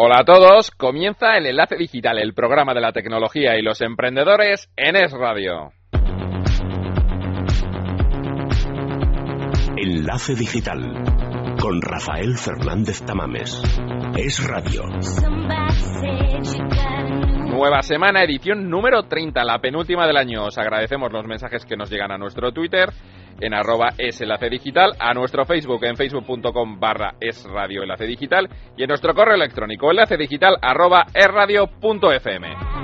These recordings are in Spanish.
Hola a todos, comienza el Enlace Digital, el programa de la tecnología y los emprendedores en Es Radio. Enlace Digital con Rafael Fernández Tamames. Es Radio. Nueva semana, edición número 30, la penúltima del año. Os agradecemos los mensajes que nos llegan a nuestro Twitter en arroba es digital, a nuestro Facebook en facebook.com barra es radio digital y en nuestro correo electrónico enlace digital arroba esradio.fm.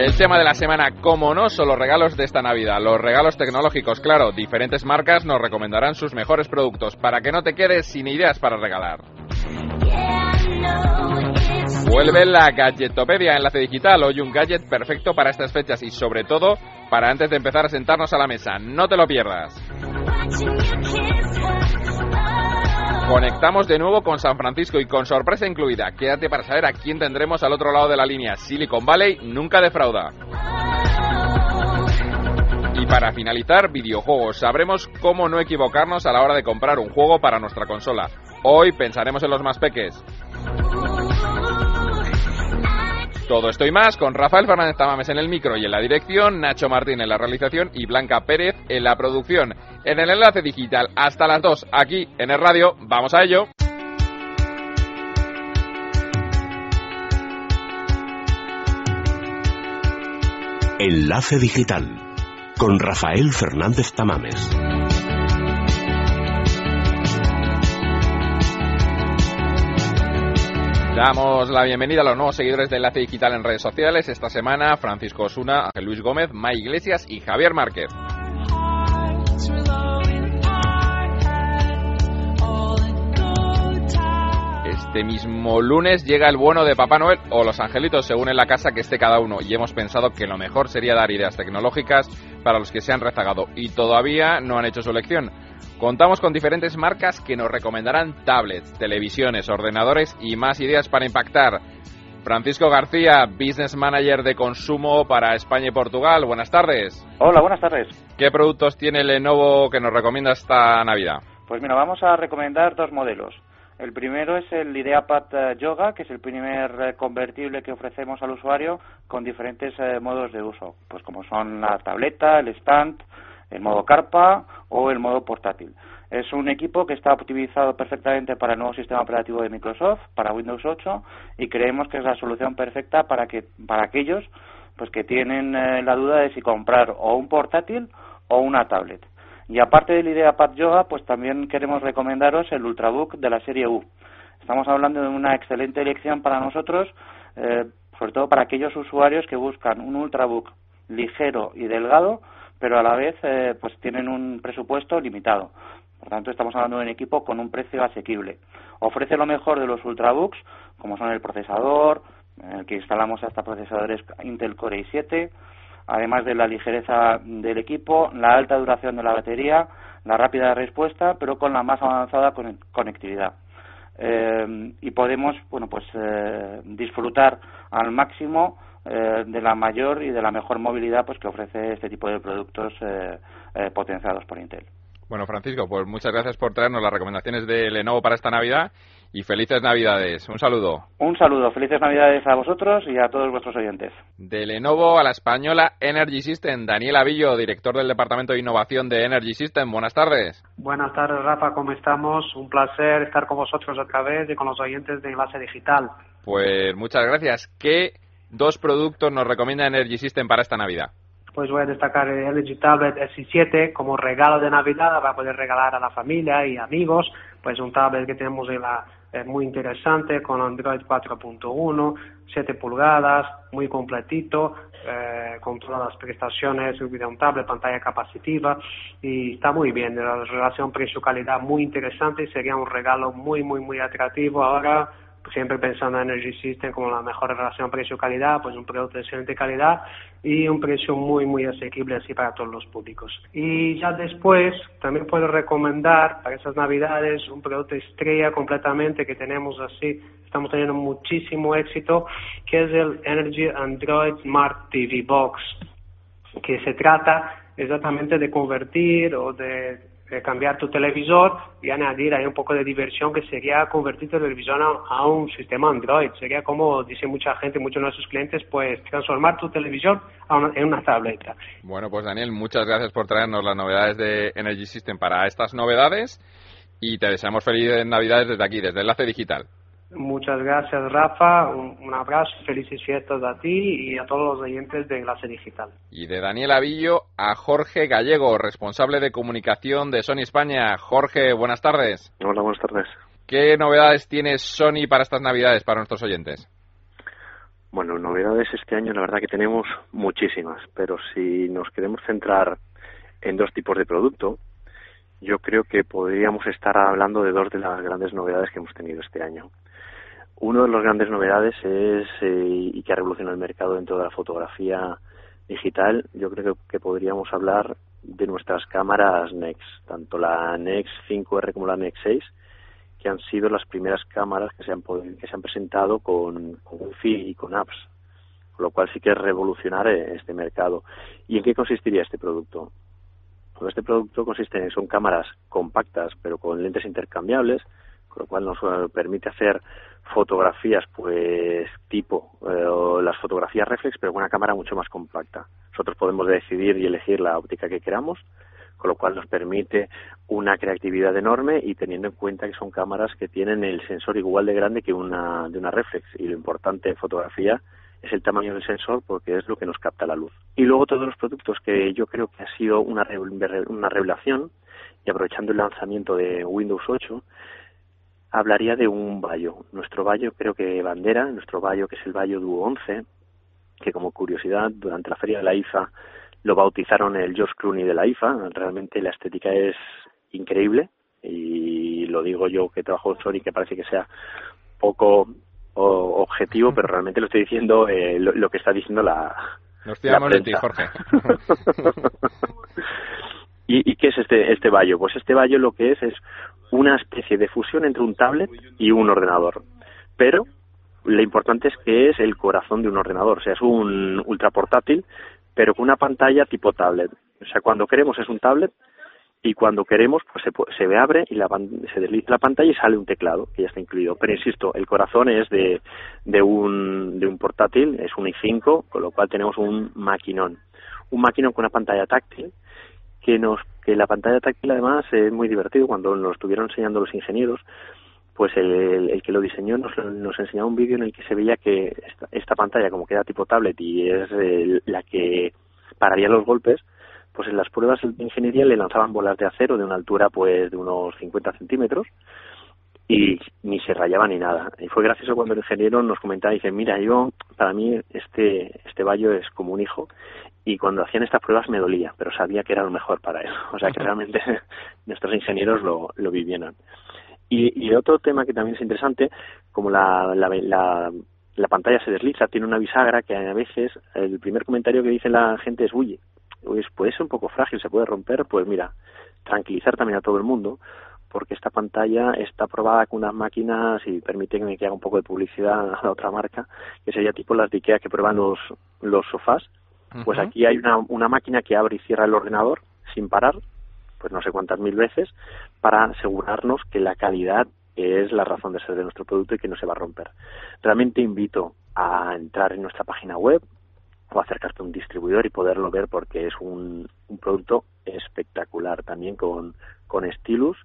El tema de la semana, como no, son los regalos de esta Navidad. Los regalos tecnológicos, claro, diferentes marcas nos recomendarán sus mejores productos para que no te quedes sin ideas para regalar. Vuelve la Gadgetopedia, enlace digital. Hoy un gadget perfecto para estas fechas y sobre todo para antes de empezar a sentarnos a la mesa. No te lo pierdas. Conectamos de nuevo con San Francisco y con sorpresa incluida. Quédate para saber a quién tendremos al otro lado de la línea. Silicon Valley nunca defrauda. Y para finalizar, videojuegos. Sabremos cómo no equivocarnos a la hora de comprar un juego para nuestra consola. Hoy pensaremos en los más peques. Todo esto y más con Rafael Fernández Tamames en el micro y en la dirección, Nacho Martín en la realización y Blanca Pérez en la producción. En el enlace digital hasta las 2 aquí en el radio. Vamos a ello. Enlace digital con Rafael Fernández Tamames. Damos la bienvenida a los nuevos seguidores de Enlace Digital en redes sociales. Esta semana, Francisco Osuna, Luis Gómez, May Iglesias y Javier Márquez. Este mismo lunes llega el bueno de Papá Noel o los angelitos según en la casa que esté cada uno y hemos pensado que lo mejor sería dar ideas tecnológicas para los que se han rezagado y todavía no han hecho su elección. Contamos con diferentes marcas que nos recomendarán tablets, televisiones, ordenadores y más ideas para impactar. Francisco García, Business Manager de Consumo para España y Portugal. Buenas tardes. Hola, buenas tardes. ¿Qué productos tiene Lenovo que nos recomienda esta Navidad? Pues mira, vamos a recomendar dos modelos. El primero es el IdeaPad eh, Yoga, que es el primer eh, convertible que ofrecemos al usuario con diferentes eh, modos de uso, pues como son la tableta, el stand, el modo carpa o el modo portátil. Es un equipo que está optimizado perfectamente para el nuevo sistema operativo de Microsoft, para Windows 8, y creemos que es la solución perfecta para que para aquellos pues que tienen la duda de si comprar o un portátil o una tablet. Y aparte del IdeaPad Yoga, pues también queremos recomendaros el Ultrabook de la serie U. Estamos hablando de una excelente elección para nosotros, eh, sobre todo para aquellos usuarios que buscan un Ultrabook ligero y delgado, pero a la vez eh, pues tienen un presupuesto limitado. Por tanto, estamos hablando de un equipo con un precio asequible. Ofrece lo mejor de los Ultrabooks, como son el procesador, en el que instalamos hasta procesadores Intel Core i7, además de la ligereza del equipo, la alta duración de la batería, la rápida respuesta, pero con la más avanzada conectividad. Eh, y podemos, bueno, pues eh, disfrutar al máximo eh, de la mayor y de la mejor movilidad pues que ofrece este tipo de productos potenciados por Intel. Bueno, Francisco, pues muchas gracias por traernos las recomendaciones de Lenovo para esta Navidad y felices Navidades. Un saludo. Un saludo, felices Navidades a vosotros y a todos vuestros oyentes. De Lenovo a la española Energy System, Daniel Avillo, director del Departamento de Innovación de Energy System. Buenas tardes. Buenas tardes, Rafa, ¿cómo estamos? Un placer estar con vosotros otra vez y con los oyentes de Enlace Digital. Pues muchas gracias. ¿Qué dos productos nos recomienda Energy System para esta Navidad? pues voy a destacar el LG Tablet S7 como regalo de Navidad para poder regalar a la familia y amigos, pues un tablet que tenemos en la, muy interesante con Android 4.1, 7 pulgadas, muy completito, eh, con todas las prestaciones un tablet, pantalla capacitiva y está muy bien, la relación precio-calidad muy interesante y sería un regalo muy, muy, muy atractivo ahora siempre pensando en Energy System como la mejor relación precio-calidad, pues un producto de excelente calidad y un precio muy, muy asequible así para todos los públicos. Y ya después también puedo recomendar para esas navidades un producto estrella completamente que tenemos así, estamos teniendo muchísimo éxito, que es el Energy Android Smart TV Box, que se trata exactamente de convertir o de eh, cambiar tu televisor y añadir ahí un poco de diversión que sería convertir tu televisor a, un sistema Android. Sería como dice mucha gente, muchos de nuestros clientes, pues transformar tu televisor en una tableta. Bueno, pues Daniel, muchas gracias por traernos las novedades de Energy System para estas novedades y te deseamos felices Navidades desde aquí, desde Enlace Digital. Muchas gracias, Rafa. Un, abrazo, felices fiestas a ti y a todos los oyentes de Enlace Digital. Y de Daniel Avillo a Jorge Gallego, responsable de comunicación de Sony España. Jorge, buenas tardes. Hola, buenas tardes. ¿Qué novedades tiene Sony para estas Navidades, para nuestros oyentes? Bueno, novedades este año la verdad que tenemos muchísimas, pero si nos queremos centrar en dos tipos de producto, yo creo que podríamos estar hablando de dos de las grandes novedades que hemos tenido este año. Uno de las grandes novedades es, eh, y que ha revolucionado el mercado dentro de la fotografía digital, yo creo que, podríamos hablar de nuestras cámaras NEX, tanto la NEX 5R como la NEX 6, que han sido las primeras cámaras que se han, que se han presentado con, con Wi-Fi y con apps, con lo cual sí que es revolucionar eh, este mercado. ¿Y en qué consistiría este producto? Este producto consiste en son cámaras compactas pero con lentes intercambiables, con lo cual nos eh, permite hacer fotografías pues tipo eh, las fotografías reflex pero con una cámara mucho más compacta nosotros podemos decidir y elegir la óptica que queramos con lo cual nos permite una creatividad enorme y teniendo en cuenta que son cámaras que tienen el sensor igual de grande que una de una reflex y lo importante en fotografía es el tamaño del sensor porque es lo que nos capta la luz. Y luego todos los productos que yo creo que ha sido una, una revelación y aprovechando el lanzamiento de Windows 8 hablaría de un Bayo. Nuestro Bayo creo que bandera, nuestro Bayo que es el Bayo Duo 11, que como curiosidad durante la feria de la IFA lo bautizaron el Josh Clooney de la IFA. Realmente la estética es increíble y lo digo yo que trabajo en Sony que parece que sea poco objetivo, pero realmente lo estoy diciendo eh, lo, que está diciendo la. Nos fiamos de ti, Jorge. ¿Y, qué es este, este Bayo? Pues este Bayo lo que es es una especie de fusión entre un tablet y un ordenador. Pero lo importante es que es el corazón de un ordenador, o sea, es un ultra portátil, pero con una pantalla tipo tablet. O sea, cuando queremos es un tablet y cuando queremos pues se, se abre y la, se desliza la pantalla y sale un teclado que ya está incluido. Pero insisto, el corazón es de, de, un, de un portátil, es un i5, con lo cual tenemos un maquinón. Un maquinón con una pantalla táctil que nos que la pantalla táctil además es muy divertido cuando nos estuvieron enseñando los ingenieros pues el, el que lo diseñó nos, nos enseñaba un vídeo en el que se veía que esta, pantalla como queda tipo tablet y es la que pararía los golpes pues en las pruebas de ingeniería le lanzaban bolas de acero de una altura pues de unos 50 centímetros y ni se rayaba ni nada. Y fue gracioso cuando el ingeniero nos comentaba y dice, mira, yo, para mí este, este vallo es como un hijo y cuando hacían estas pruebas me dolía, pero sabía que era lo mejor para él. O sea que realmente nuestros ingenieros lo, lo vivieron. Y, y otro tema que también es interesante, como la, la, la, la pantalla se desliza, tiene una bisagra que a veces el primer comentario que dice la gente es, uy, pues puede ser un poco frágil, se puede romper, pues mira, tranquilizar también a todo el mundo, porque esta pantalla está probada con unas máquinas y permiten que haga un poco de publicidad a otra marca, que sería tipo las de Ikea que prueban los, los sofás. Pues aquí hay una, una máquina que abre y cierra el ordenador sin parar, pues no sé cuántas mil veces, para asegurarnos que la calidad es la razón de ser de nuestro producto y que no se va a romper. Realmente invito a entrar en nuestra página web, o acercarte a un distribuidor y poderlo ver porque es un, un producto espectacular también con, con stylus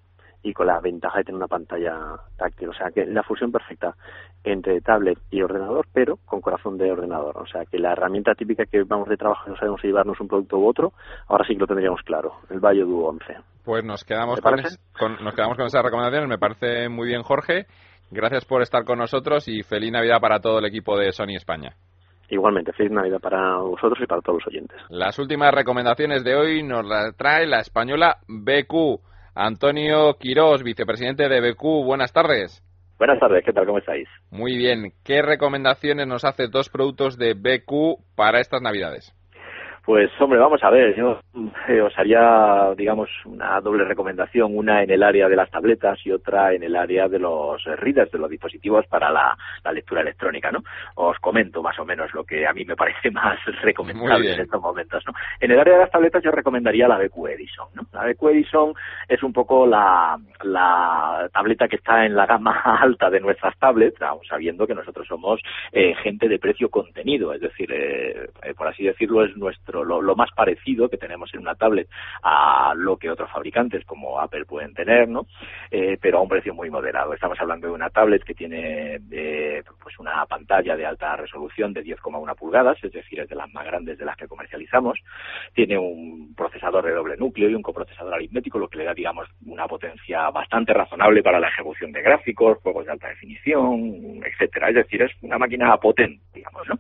y con la ventaja de tener una pantalla táctil. O sea que la fusión perfecta entre tablet y ordenador, pero con corazón de ordenador. O sea que la herramienta típica que vamos de trabajo y no sabemos si llevarnos un producto u otro, ahora sí que lo tendríamos claro, el Bayo Duo 11. Pues nos quedamos con, con, nos quedamos con esas recomendaciones, me parece muy bien Jorge. Gracias por estar con nosotros y feliz Navidad para todo el equipo de Sony España. Igualmente, feliz Navidad para vosotros y para todos los oyentes. Las últimas recomendaciones de hoy nos las trae la española BQ. Antonio Quirós, vicepresidente de BQ. Buenas tardes. Buenas tardes, ¿qué tal? ¿Cómo estáis? Muy bien. ¿Qué recomendaciones nos hace dos productos de BQ para estas Navidades? Pues hombre, vamos a ver, yo eh, os haría, digamos, una doble recomendación, una en el área de las tabletas y otra en el área de los readers, de los dispositivos para la, lectura electrónica, ¿no? Os comento más o menos lo que a mí me parece más recomendable en estos momentos, ¿no? En el área de las tabletas yo recomendaría la BQ Edison, ¿no? La BQ Edison es un poco la, la tableta que está en la gama alta de nuestras tablets, sabiendo que nosotros somos eh, gente de precio contenido, es decir, eh, por así decirlo, es nuestro lo, más parecido que tenemos en una tablet a lo que otros fabricantes como Apple pueden tener, ¿no? Eh, pero a un precio muy moderado. Estamos hablando de una tablet que tiene eh, pues una pantalla de alta resolución de 10,1 pulgadas, es decir, es de las más grandes de las que comercializamos. Tiene un procesador de doble núcleo y un coprocesador aritmético, lo que le da, digamos, una potencia bastante razonable para la ejecución de gráficos, juegos de alta definición, etcétera. Es decir, es una máquina potente, digamos, ¿no?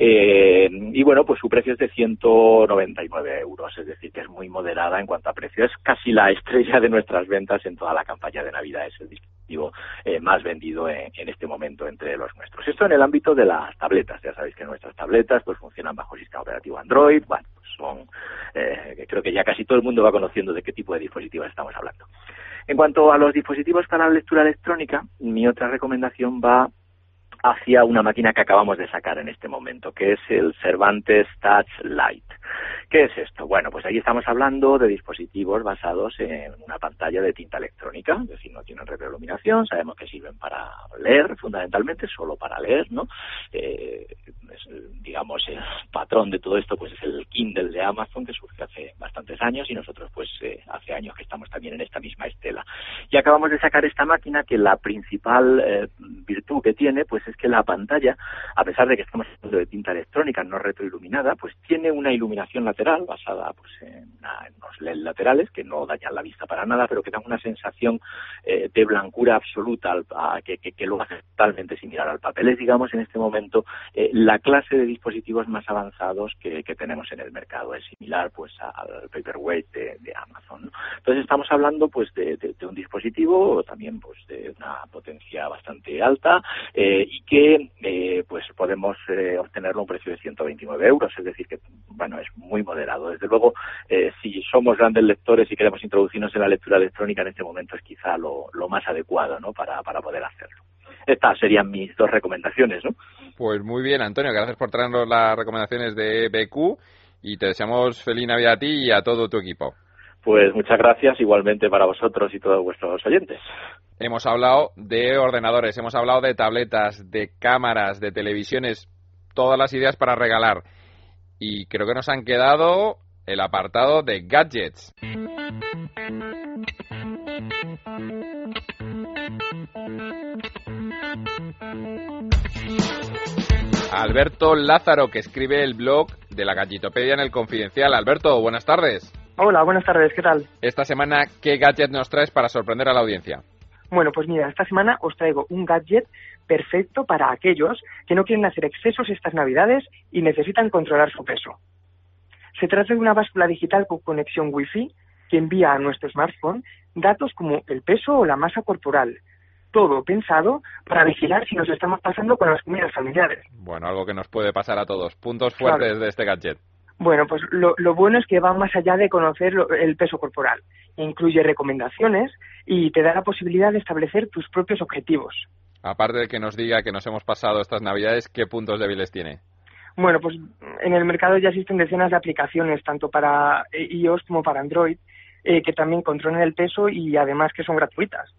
Eh, y bueno, pues su precio es de 199 euros, es decir, que es muy moderada en cuanto a precio. Es casi la estrella de nuestras ventas en toda la campaña de Navidad. Es el dispositivo eh, más vendido en, este momento entre los nuestros. Esto en el ámbito de las tabletas. Ya sabéis que nuestras tabletas pues funcionan bajo sistema operativo Android. Bueno, pues son, eh, creo que ya casi todo el mundo va conociendo de qué tipo de dispositivos estamos hablando. En cuanto a los dispositivos para la lectura electrónica, mi otra recomendación va hacia una máquina que acabamos de sacar en este momento, que es el Cervantes Touch Lite. ¿Qué es esto? Bueno, pues ahí estamos hablando de dispositivos basados en una pantalla de tinta electrónica, es decir, no tienen retroiluminación, sabemos que sirven para leer, fundamentalmente, solo para leer, ¿no? Eh, digamos, el patrón de todo esto pues es el Kindle de Amazon, que surge hace bastantes años y nosotros pues eh, hace años que estamos también en esta misma estela. Y acabamos de sacar esta máquina que la principal eh, virtud que tiene pues es que la pantalla, a pesar de que estamos hablando de tinta electrónica no retroiluminada, pues tiene una iluminación lateral basada pues en, unos LED laterales que no dañan la vista para nada, pero que dan una sensación eh, de blancura absoluta que, que, lo hace totalmente similar al papel. Es, digamos, en este momento eh, la clase de dispositivos más avanzados que, tenemos en el mercado. Es similar pues al paperweight de, Amazon. Entonces estamos hablando pues de, un dispositivo también pues de una potencia bastante alta eh, y que pues podemos obtenerlo a un precio de 129 euros. Es decir que bueno es muy moderado. Desde luego, eh, si somos grandes lectores y queremos introducirnos en la lectura electrónica en este momento es quizá lo, más adecuado ¿no? para, para poder hacerlo. Estas serían mis dos recomendaciones. ¿no? Pues muy bien, Antonio, gracias por traernos las recomendaciones de BQ y te deseamos feliz Navidad a ti y a todo tu equipo. Pues muchas gracias igualmente para vosotros y todos vuestros oyentes. Hemos hablado de ordenadores, hemos hablado de tabletas, de cámaras, de televisiones, todas las ideas para regalar y creo que nos han quedado el apartado de gadgets. Alberto Lázaro, que escribe el blog de la Gallitopedia en el Confidencial. Alberto, buenas tardes. Hola, buenas tardes, ¿qué tal? Esta semana, ¿qué gadget nos traes para sorprender a la audiencia? Bueno, pues mira, esta semana os traigo un gadget perfecto para aquellos que no quieren hacer excesos estas navidades y necesitan controlar su peso. Se trata de una báscula digital con conexión Wi-Fi que envía a nuestro smartphone datos como el peso o la masa corporal. Todo pensado para vigilar si nos estamos pasando con las comidas familiares. Bueno, algo que nos puede pasar a todos. Puntos fuertes de este gadget. Bueno, pues lo, lo, bueno es que va más allá de conocer el peso corporal. Incluye recomendaciones y te da la posibilidad de establecer tus propios objetivos. Aparte de que nos diga que nos hemos pasado estas navidades, ¿qué puntos débiles tiene? Bueno, pues en el mercado ya existen decenas de aplicaciones, tanto para iOS como para Android, eh, que también controlan el peso y además que son gratuitas.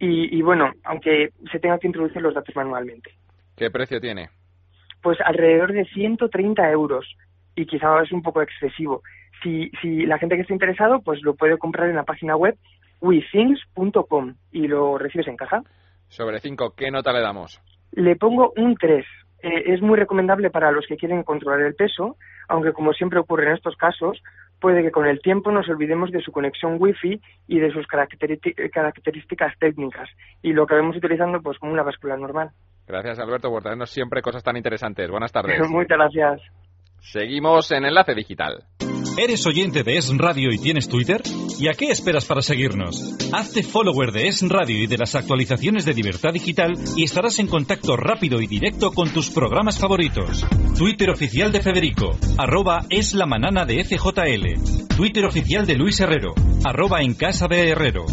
Y, bueno, aunque se tenga que introducir los datos manualmente. ¿Qué precio tiene? Pues alrededor de 130 euros y quizá es un poco excesivo. Si, si la gente que esté interesado, pues lo puede comprar en la página web withings.com y lo recibes en caja. Sobre 5, ¿qué nota le damos? Le pongo un 3. Eh, es muy recomendable para los que quieren controlar el peso, aunque como siempre ocurre en estos casos, puede que con el tiempo nos olvidemos de su conexión Wi-Fi y de sus características técnicas y lo que vemos utilizando pues como una báscula normal. Gracias Alberto por traernos siempre cosas tan interesantes. Buenas tardes. Muchas gracias. Seguimos en Enlace Digital. ¿Eres oyente de Es Radio y tienes Twitter? ¿Y a qué esperas para seguirnos? Hazte follower de Es Radio y de las actualizaciones de Libertad Digital y estarás en contacto rápido y directo con tus programas favoritos. Twitter oficial de Federico, arroba es la de FJL. Twitter oficial de Luis Herrero, arroba en casa de Herrero.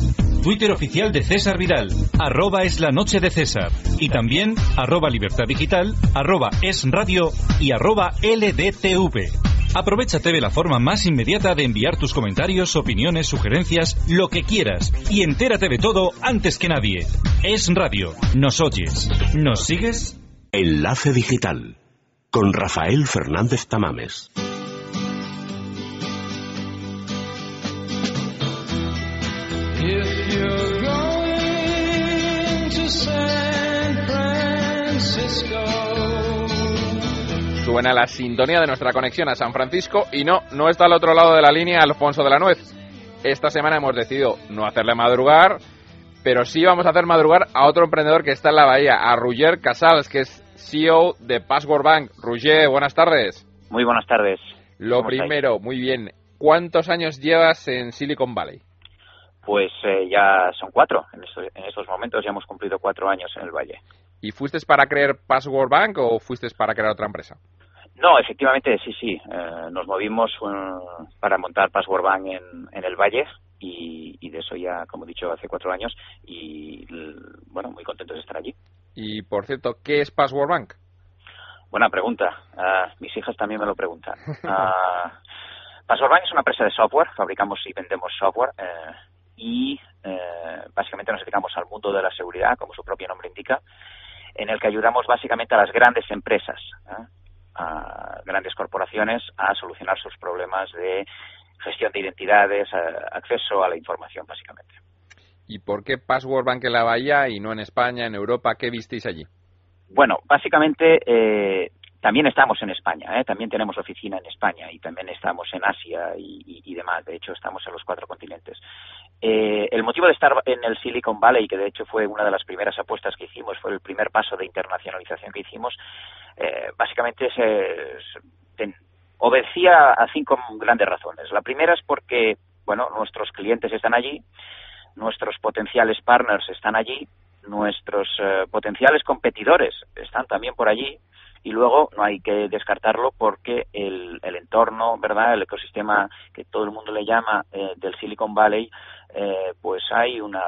Twitter oficial de César Vidal, arroba es la noche de César. Y también arroba libertad digital, arroba es radio y arroba LDTV. Aprovechate de la forma más inmediata de enviar tus comentarios, opiniones, sugerencias, lo que quieras. Y entérate de todo antes que nadie. Es radio. ¿Nos oyes? ¿Nos sigues? Enlace Digital con Rafael Fernández Tamames. Suena la sintonía de nuestra conexión a San Francisco y no, no está al otro lado de la línea Alfonso de la Nuez. Esta semana hemos decidido no hacerle madrugar, pero sí vamos a hacer madrugar a otro emprendedor que está en la bahía, a Ruger Casals, que es CEO de Password Bank. Ruger, buenas tardes. Muy buenas tardes. Lo primero, muy bien, ¿cuántos años llevas en Silicon Valley? Pues eh, ya son cuatro. En estos, en estos momentos ya hemos cumplido cuatro años en el Valle. ¿Y fuiste para crear Password Bank o fuiste para crear otra empresa? No, efectivamente, sí, sí. Eh, nos movimos uh, para montar Password Bank en, en el Valle y, y, de eso ya, como he dicho, hace cuatro años y, bueno, muy contentos de estar allí. Y, por cierto, ¿qué es Password Bank? Buena pregunta. Uh, mis hijas también me lo preguntan. Uh, Password Bank es una empresa de software, fabricamos y vendemos software eh, y eh, básicamente nos dedicamos al mundo de la seguridad, como su propio nombre indica, en el que ayudamos básicamente a las grandes empresas, ¿eh? A grandes corporaciones, a solucionar sus problemas de gestión de identidades, acceso a la información, básicamente. ¿Y por qué Password Bank en la Bahía y no en España, en Europa? ¿Qué visteis allí? Bueno, básicamente eh, también estamos en España, ¿eh? también tenemos oficina en España y también estamos en Asia y, demás. De hecho, estamos en los cuatro continentes. Eh, el motivo de estar en el Silicon Valley, que de hecho fue una de las primeras apuestas que hicimos, fue el primer paso de internacionalización que hicimos, eh, básicamente se obedecía a cinco grandes razones. La primera es porque, bueno, nuestros clientes están allí, nuestros potenciales partners están allí, nuestros eh, potenciales competidores están también por allí, y luego no hay que descartarlo porque el, el entorno, ¿verdad? El ecosistema que todo el mundo le llama eh, del Silicon Valley, eh, pues hay una,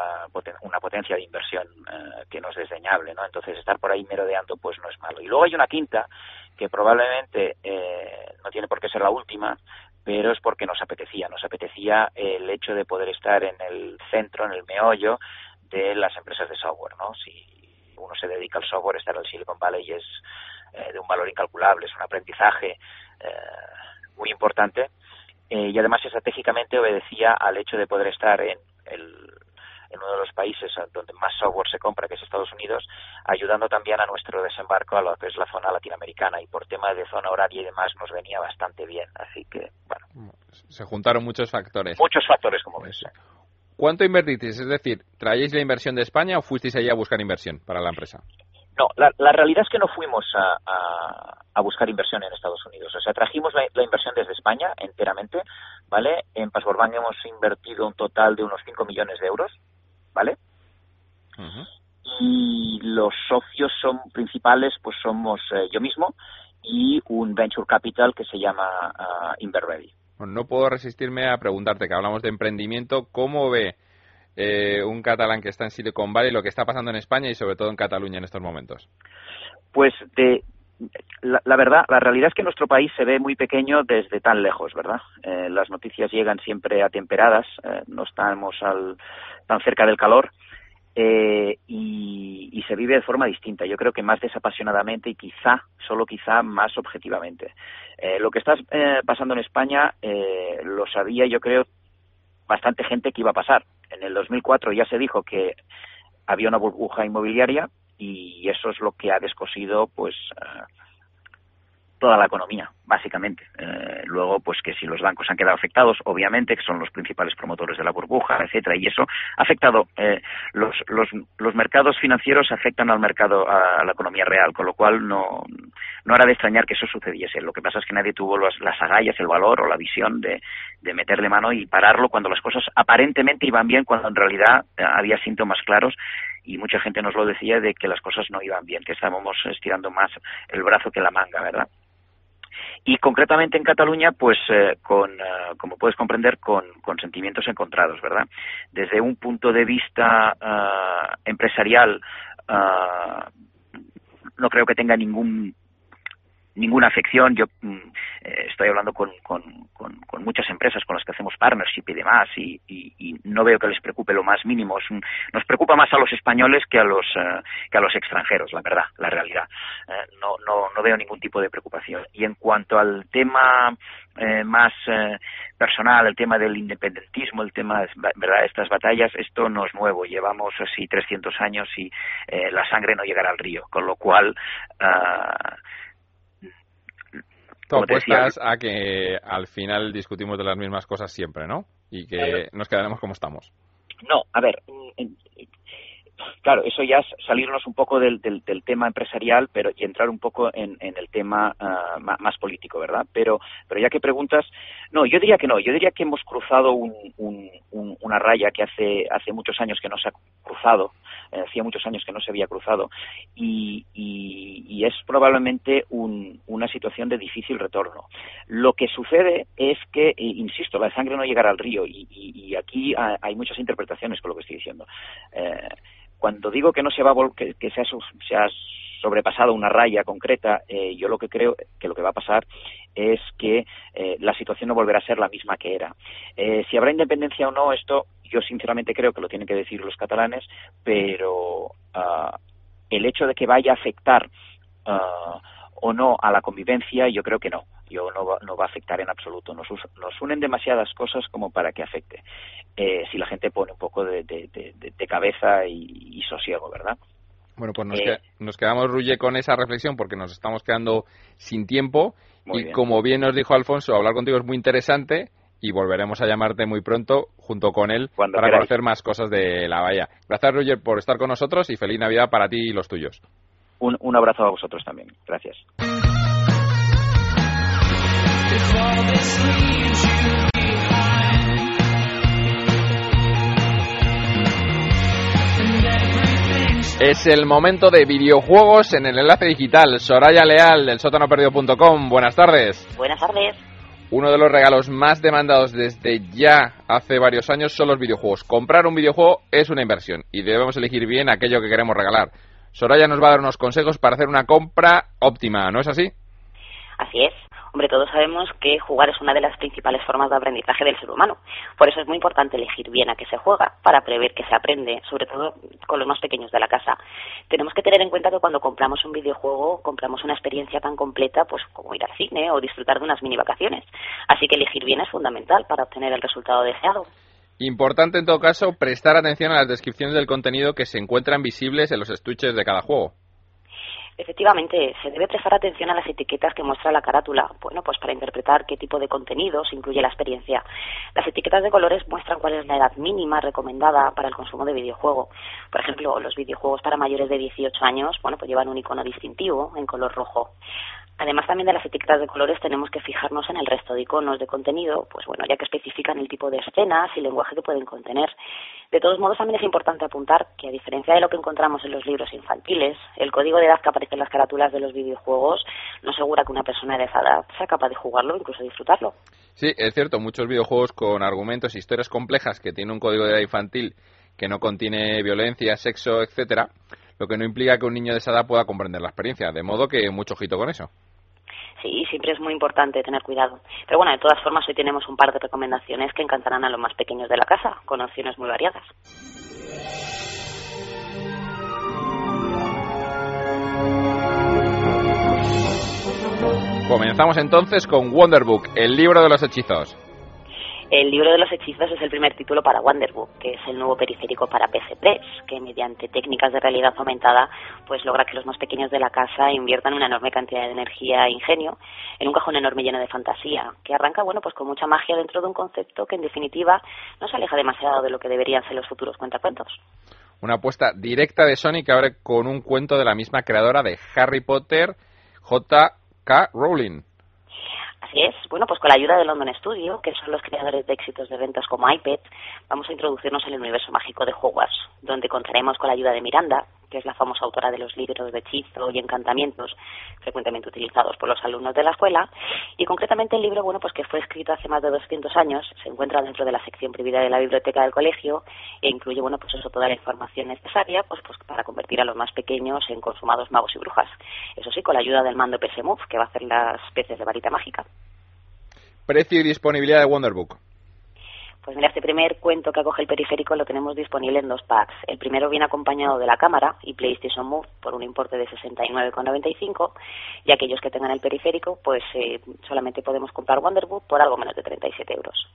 una potencia de inversión eh, que no es desdeñable, ¿no? Entonces estar por ahí merodeando pues no es malo. Y luego hay una quinta que probablemente eh, no tiene por qué ser la última, pero es porque nos apetecía, nos apetecía el hecho de poder estar en el centro, en el meollo de las empresas de software, ¿no? Si uno se dedica al software, estar en el Silicon Valley es eh, de un valor incalculable, es un aprendizaje eh, muy importante eh, y además estratégicamente obedecía al hecho de poder estar en, el, en uno de los países donde más software se compra, que es Estados Unidos, ayudando también a nuestro desembarco a lo que es la zona latinoamericana y por tema de zona horaria y demás nos venía bastante bien. Así que, bueno. Se juntaron muchos factores. Muchos factores, como ves. ¿Cuánto invertisteis? Es decir, ¿traíais la inversión de España o fuisteis allí a buscar inversión para la empresa? No, la, la, realidad es que no fuimos a, a, a, buscar inversión en Estados Unidos. O sea, trajimos la, la, inversión desde España enteramente, ¿vale? En Password Bank hemos invertido un total de unos 5 millones de euros, ¿vale? Uh -huh. Y los socios son principales, pues somos eh, yo mismo y un venture capital que se llama uh, Inverready. Bueno, no puedo resistirme a preguntarte, que hablamos de emprendimiento, ¿cómo ve eh, un catalán que está en Silicon Valley, lo que está pasando en España y sobre todo en Cataluña en estos momentos? Pues de, la, la, verdad, la realidad es que nuestro país se ve muy pequeño desde tan lejos, ¿verdad? Eh, las noticias llegan siempre atemperadas, eh, no estamos al, tan cerca del calor. Eh, y, y, se vive de forma distinta. Yo creo que más desapasionadamente y quizá, solo quizá, más objetivamente. Lo que está pasando en España lo sabía, yo creo, bastante gente que iba a pasar. En el 2004 ya se dijo que había una burbuja inmobiliaria y eso es lo que ha descosido, pues, uh, toda la economía, básicamente. Eh, luego, pues que si los bancos han quedado afectados, obviamente, que son los principales promotores de la burbuja, etcétera, y eso ha afectado eh, los, los, los mercados financieros afectan al mercado, a la economía real, con lo cual no, no era de extrañar que eso sucediese. Lo que pasa es que nadie tuvo las, las agallas, el valor o la visión de, de meterle mano y pararlo cuando las cosas aparentemente iban bien, cuando en realidad eh, había síntomas claros y mucha gente nos lo decía de que las cosas no iban bien, que estábamos estirando más el brazo que la manga, ¿verdad? Y concretamente en Cataluña, pues eh, con, eh, como puedes comprender, con, con, sentimientos encontrados, ¿verdad? Desde un punto de vista uh, empresarial, uh, no creo que tenga ningún ninguna afección. Yo mm, eh, estoy hablando con, con, con, con, muchas empresas con las que hacemos partnership y demás y, y, y no veo que les preocupe lo más mínimo. Un, nos preocupa más a los españoles que a los, uh, que a los extranjeros, la verdad, la realidad. Uh, no, no, no veo ningún tipo de preocupación. Y en cuanto al tema eh, más eh, personal, el tema del independentismo, el tema, ¿verdad? Estas batallas, esto no es nuevo. Llevamos así 300 años y eh, la sangre no llegará al río. Con lo cual, Tú apuestas a que al final discutimos de las mismas cosas siempre, ¿no? Y que nos quedaremos como estamos. No, a ver, claro, eso ya es salirnos un poco del, del, del tema empresarial pero y entrar un poco en, en el tema uh, más, político, ¿verdad? Pero, pero ya que preguntas, no, yo diría que no, yo diría que hemos cruzado un, un, un, una raya que hace, hace muchos años que no se ha cruzado, hacía muchos años que no se había cruzado, y, y, es probablemente un, una situación de difícil retorno. Lo que sucede es que, eh, insisto, la sangre no llegará al río, y, y aquí hay muchas interpretaciones con lo que estoy diciendo. Eh, cuando digo que no se va a que, que se, ha, se, ha, sobrepasado una raya concreta, eh, yo lo que creo que lo que va a pasar es que eh, la situación no volverá a ser la misma que era. Eh, si habrá independencia o no, esto yo sinceramente creo que lo tienen que decir los catalanes, pero uh, el hecho de que vaya a afectar uh, o no a la convivencia, yo creo que no. Yo no va, no va a afectar en absoluto. Nos, nos unen demasiadas cosas como para que afecte. Eh, si la gente pone un poco de, de, cabeza y, sosiego, ¿verdad? Bueno, pues nos, eh, que, nos quedamos, Ruye, con esa reflexión porque nos estamos quedando sin tiempo. y bien. como bien nos dijo Alfonso, hablar contigo es muy interesante y volveremos a llamarte muy pronto junto con él Cuando para queráis. conocer más cosas de la bahía. Gracias, Roger, por estar con nosotros y feliz Navidad para ti y los tuyos. Un, un abrazo a vosotros también. Gracias. Es el momento de videojuegos en el enlace digital. Soraya Leal del sótanoperdido.com. Buenas tardes. Buenas tardes. Uno de los regalos más demandados desde ya hace varios años son los videojuegos. Comprar un videojuego es una inversión y debemos elegir bien aquello que queremos regalar. Soraya nos va a dar unos consejos para hacer una compra óptima, ¿no es así? Así es. Hombre, todos sabemos que jugar es una de las principales formas de aprendizaje del ser humano. Por eso es muy importante elegir bien a qué se juega, para prever que se aprende, sobre todo con los más pequeños de la casa. Tenemos que tener en cuenta que cuando compramos un videojuego, compramos una experiencia tan completa pues como ir al cine o disfrutar de unas mini vacaciones. Así que elegir bien es fundamental para obtener el resultado deseado. Importante en todo caso prestar atención a las descripciones del contenido que se encuentran visibles en los estuches de cada juego. Efectivamente, se debe prestar atención a las etiquetas que muestra la carátula, bueno, pues para interpretar qué tipo de contenidos incluye la experiencia. Las etiquetas de colores muestran cuál es la edad mínima recomendada para el consumo de videojuego. Por ejemplo, los videojuegos para mayores de 18 años, bueno, pues llevan un icono distintivo en color rojo. Además también de las etiquetas de colores tenemos que fijarnos en el resto de iconos de contenido, pues bueno, ya que especifican el tipo de escenas y lenguaje que pueden contener. De todos modos también es importante apuntar que a diferencia de lo que encontramos en los libros infantiles, el código de edad que en las carátulas de los videojuegos no asegura que una persona de esa edad sea capaz de jugarlo incluso disfrutarlo. Sí, es cierto, muchos videojuegos con argumentos e historias complejas que tienen un código de edad infantil que no contiene violencia, sexo, etcétera, lo que no implica que un niño de esa edad pueda comprender la experiencia, de modo que mucho ojito con eso. Sí, siempre es muy importante tener cuidado. Pero bueno, de todas formas, hoy tenemos un par de recomendaciones que encantarán a los más pequeños de la casa, con opciones muy variadas. Comenzamos entonces con Wonderbook, el libro de los hechizos. El libro de los hechizos es el primer título para Wonderbook, que es el nuevo periférico para PS3, que mediante técnicas de realidad aumentada pues logra que los más pequeños de la casa inviertan una enorme cantidad de energía e ingenio en un cajón enorme lleno de fantasía, que arranca bueno pues con mucha magia dentro de un concepto que en definitiva no se aleja demasiado de lo que deberían ser los futuros cuentacuentos. Una apuesta directa de Sony que abre con un cuento de la misma creadora de Harry Potter, J.K. Rowling. Así es. Bueno, pues con la ayuda de London Studio, que son los creadores de éxitos de ventas como iPad, vamos a introducirnos en el universo mágico de Hogwarts, donde contaremos con la ayuda de Miranda, que es la famosa autora de los libros de hechizo y encantamientos frecuentemente utilizados por los alumnos de la escuela. Y concretamente el libro, bueno, pues que fue escrito hace más de 200 años, se encuentra dentro de la sección privada de la biblioteca del colegio e incluye, bueno, pues eso, toda la información necesaria pues, pues para convertir a los más pequeños en consumados magos y brujas. Eso sí, con la ayuda del mando PS Move, que va a hacer las peces de varita mágica. Precio y disponibilidad de Wonderbook. Pues mira, este primer cuento que acoge el periférico lo tenemos disponible en dos packs. El primero viene acompañado de la cámara y PlayStation Move por un importe de 69,95 y aquellos que tengan el periférico pues eh, solamente podemos comprar Wonderbook por algo menos de 37 euros.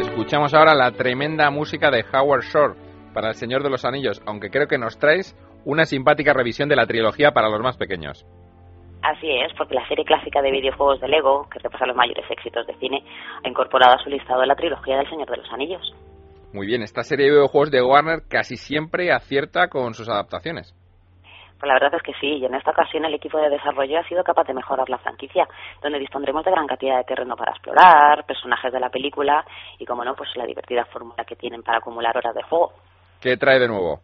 Escuchamos ahora la tremenda música de Howard Shore para El Señor de los Anillos, aunque creo que nos traes una simpática revisión de la trilogía para los más pequeños. Así es, porque la serie clásica de videojuegos de Lego, que repasa los mayores éxitos de cine, ha incorporado a su listado la trilogía del Señor de los Anillos. Muy bien, esta serie de videojuegos de Warner casi siempre acierta con sus adaptaciones. Pues la verdad es que sí, y en esta ocasión el equipo de desarrollo ha sido capaz de mejorar la franquicia, donde dispondremos de gran cantidad de terreno para explorar, personajes de la película y, como no, pues la divertida fórmula que tienen para acumular horas de juego. ¿Qué trae de nuevo?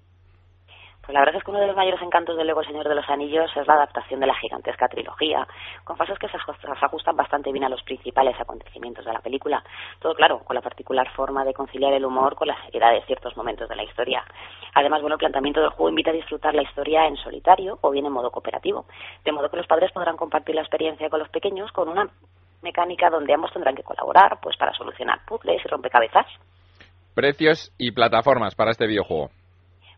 Pues la verdad es que uno de los mayores encantos de Lego Señor de los Anillos es la adaptación de la gigantesca trilogía, con fases que se ajustan bastante bien a los principales acontecimientos de la película. Todo claro, con la particular forma de conciliar el humor con la seriedad de ciertos momentos de la historia. Además, bueno, el planteamiento del juego invita a disfrutar la historia en solitario o bien en modo cooperativo, de modo que los padres podrán compartir la experiencia con los pequeños con una mecánica donde ambos tendrán que colaborar pues para solucionar puzzles y rompecabezas. Precios y plataformas para este videojuego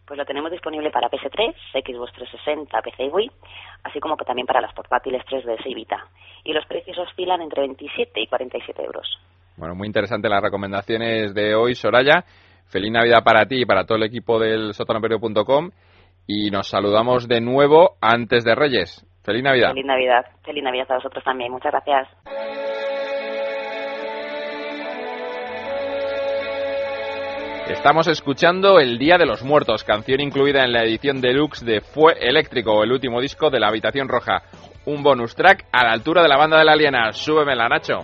pues lo tenemos disponible para PS3, Xbox 360, PC y Wii, así como que también para las portátiles 3DS y Vita. Y los precios oscilan entre 27 y 47 euros. Bueno, muy interesante las recomendaciones de hoy, Soraya. Feliz Navidad para ti y para todo el equipo del sotanoperio.com y nos saludamos de nuevo antes de Reyes. Feliz Navidad. Feliz Navidad. Feliz Navidad a vosotros también. Muchas gracias. Estamos escuchando El Día de los Muertos, canción incluida en la edición deluxe de Fue Eléctrico, el último disco de la Habitación Roja. Un bonus track a la altura de la banda de la aliena. Súbemela, Nacho.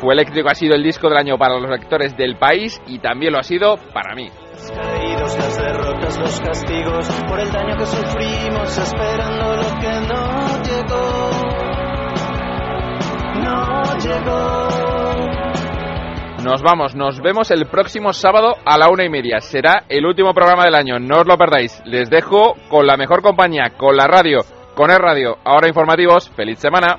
Fue Eléctrico ha sido el disco del año para los lectores del país y también lo ha sido para mí. Caídos, las derrotas, los castigos, por el daño que sufrimos, esperando lo que no Nos vamos, nos vemos el próximo sábado a la una y media. Será el último programa del año, no os lo perdáis. Les dejo con la mejor compañía, con la radio, con el radio. Ahora informativos, feliz semana.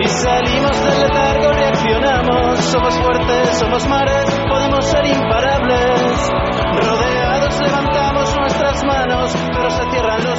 Y salimos del letargo, reaccionamos, somos fuertes, somos mares, podemos ser imparables. Rodeados levantamos nuestras manos, pero se cierran los